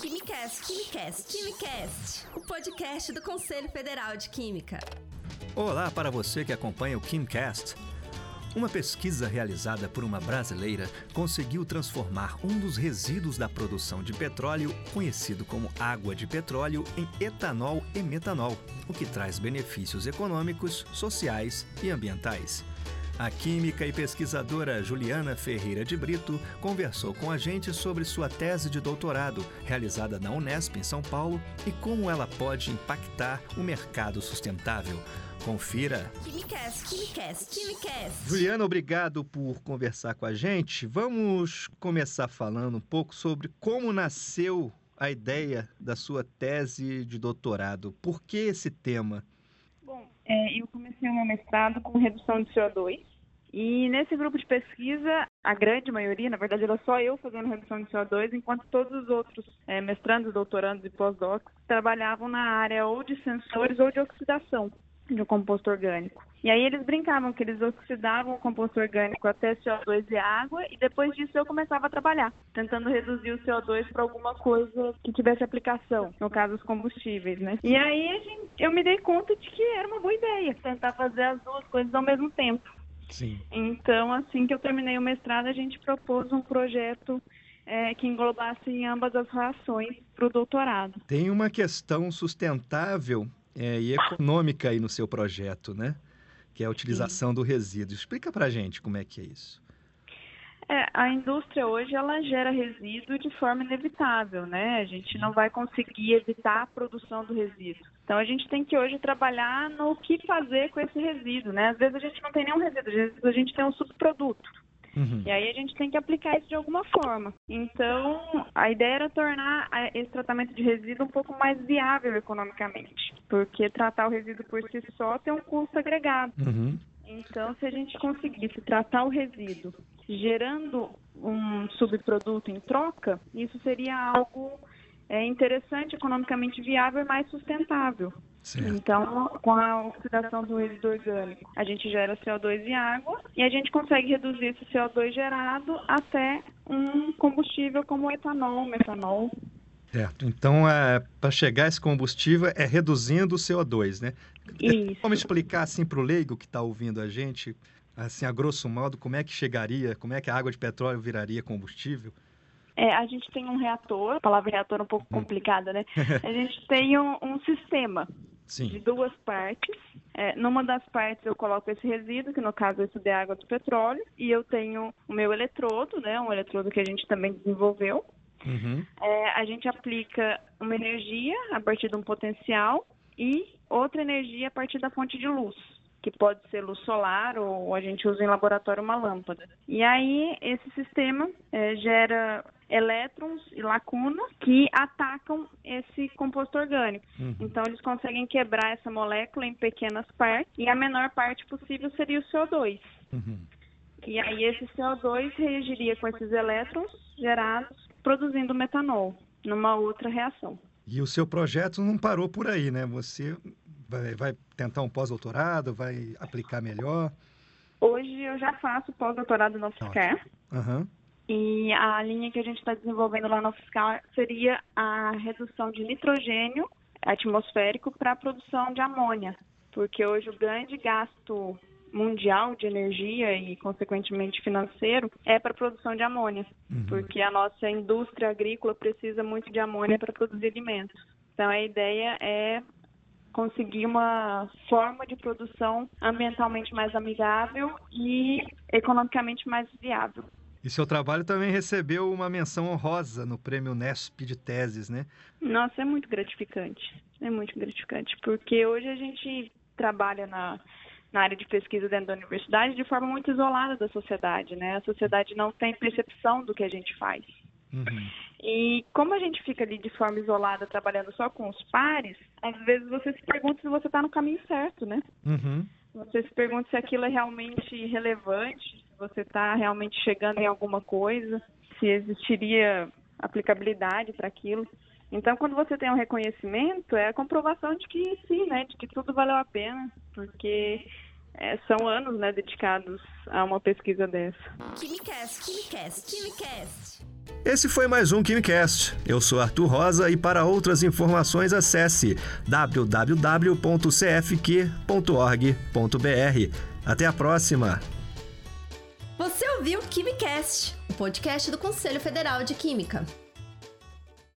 Quimicast, Quimicast, Quimicast, o podcast do Conselho Federal de Química. Olá para você que acompanha o KimCast. Uma pesquisa realizada por uma brasileira conseguiu transformar um dos resíduos da produção de petróleo, conhecido como água de petróleo, em etanol e metanol, o que traz benefícios econômicos, sociais e ambientais. A química e pesquisadora Juliana Ferreira de Brito conversou com a gente sobre sua tese de doutorado, realizada na Unesp em São Paulo, e como ela pode impactar o mercado sustentável. Confira. Quimicast, Quimicast, Quimicast. Juliana, obrigado por conversar com a gente. Vamos começar falando um pouco sobre como nasceu a ideia da sua tese de doutorado. Por que esse tema? Bom, é, eu comecei o meu mestrado com redução de CO2 e nesse grupo de pesquisa, a grande maioria, na verdade, era só eu fazendo redução de CO2, enquanto todos os outros é, mestrandos, doutorandos e pós-docs trabalhavam na área ou de sensores ou de oxidação de um composto orgânico. E aí eles brincavam que eles oxidavam o composto orgânico até CO2 e água e depois disso eu começava a trabalhar, tentando reduzir o CO2 para alguma coisa que tivesse aplicação, no caso os combustíveis, né? E aí eu me dei conta de que era uma boa ideia tentar fazer as duas coisas ao mesmo tempo. Sim. Então, assim que eu terminei o mestrado, a gente propôs um projeto é, que englobasse ambas as reações para o doutorado. Tem uma questão sustentável é, e econômica aí no seu projeto, né? Que é a utilização Sim. do resíduo. Explica para gente como é que é isso. É, a indústria hoje ela gera resíduo de forma inevitável, né? A gente não vai conseguir evitar a produção do resíduo. Então a gente tem que hoje trabalhar no que fazer com esse resíduo, né? Às vezes a gente não tem nenhum resíduo, às vezes a gente tem um subproduto. Uhum. E aí a gente tem que aplicar isso de alguma forma. Então, a ideia era tornar esse tratamento de resíduo um pouco mais viável economicamente, porque tratar o resíduo por si só tem um custo agregado. Uhum. Então, se a gente conseguisse tratar o resíduo gerando um subproduto em troca, isso seria algo é, interessante, economicamente viável e mais sustentável. Certo. Então, com a oxidação do resíduo orgânico, a gente gera CO2 e água e a gente consegue reduzir esse CO2 gerado até um combustível como o etanol, metanol. Certo. Então, é, para chegar a esse combustível é reduzindo o CO2, né? Isso. Como explicar assim para o leigo que está ouvindo a gente assim, a grosso modo, como é que chegaria, como é que a água de petróleo viraria combustível? É, a gente tem um reator, a palavra reator é um pouco hum. complicada, né? A gente tem um, um sistema Sim. de duas partes. É, numa das partes eu coloco esse resíduo, que no caso isso é água do petróleo, e eu tenho o meu eletrodo, né? Um eletrodo que a gente também desenvolveu. Uhum. É, a gente aplica uma energia a partir de um potencial e outra energia a partir da fonte de luz que pode ser luz solar ou a gente usa em laboratório uma lâmpada. E aí esse sistema é, gera elétrons e lacunas que atacam esse composto orgânico. Uhum. Então eles conseguem quebrar essa molécula em pequenas partes e a menor parte possível seria o CO2. Uhum. E aí esse CO2 reagiria com esses elétrons gerados produzindo metanol numa outra reação. E o seu projeto não parou por aí, né? Você vai, vai tentar um pós-doutorado, vai aplicar melhor? Hoje eu já faço pós-doutorado no UFSCar. Uhum. E a linha que a gente está desenvolvendo lá no UFSCar seria a redução de nitrogênio atmosférico para a produção de amônia. Porque hoje o grande gasto mundial de energia e, consequentemente, financeiro é para a produção de amônia, uhum. porque a nossa indústria agrícola precisa muito de amônia para produzir alimentos. Então, a ideia é conseguir uma forma de produção ambientalmente mais amigável e economicamente mais viável. E seu trabalho também recebeu uma menção honrosa no prêmio Nesp de teses, né? Nossa, é muito gratificante. É muito gratificante, porque hoje a gente trabalha na, na área de pesquisa dentro da universidade de forma muito isolada da sociedade, né? A sociedade não tem percepção do que a gente faz. Uhum. E como a gente fica ali de forma isolada, trabalhando só com os pares, às vezes você se pergunta se você está no caminho certo, né? Uhum. Você se pergunta se aquilo é realmente relevante, se você está realmente chegando em alguma coisa, se existiria aplicabilidade para aquilo. Então, quando você tem um reconhecimento, é a comprovação de que sim, né, de que tudo valeu a pena, porque é, são anos né, dedicados a uma pesquisa dessa. Quimicast, Quimicast, Quimicast. Esse foi mais um KimiCast. Eu sou Arthur Rosa e para outras informações acesse www.cfq.org.br. Até a próxima! Você ouviu KimiCast, o podcast do Conselho Federal de Química.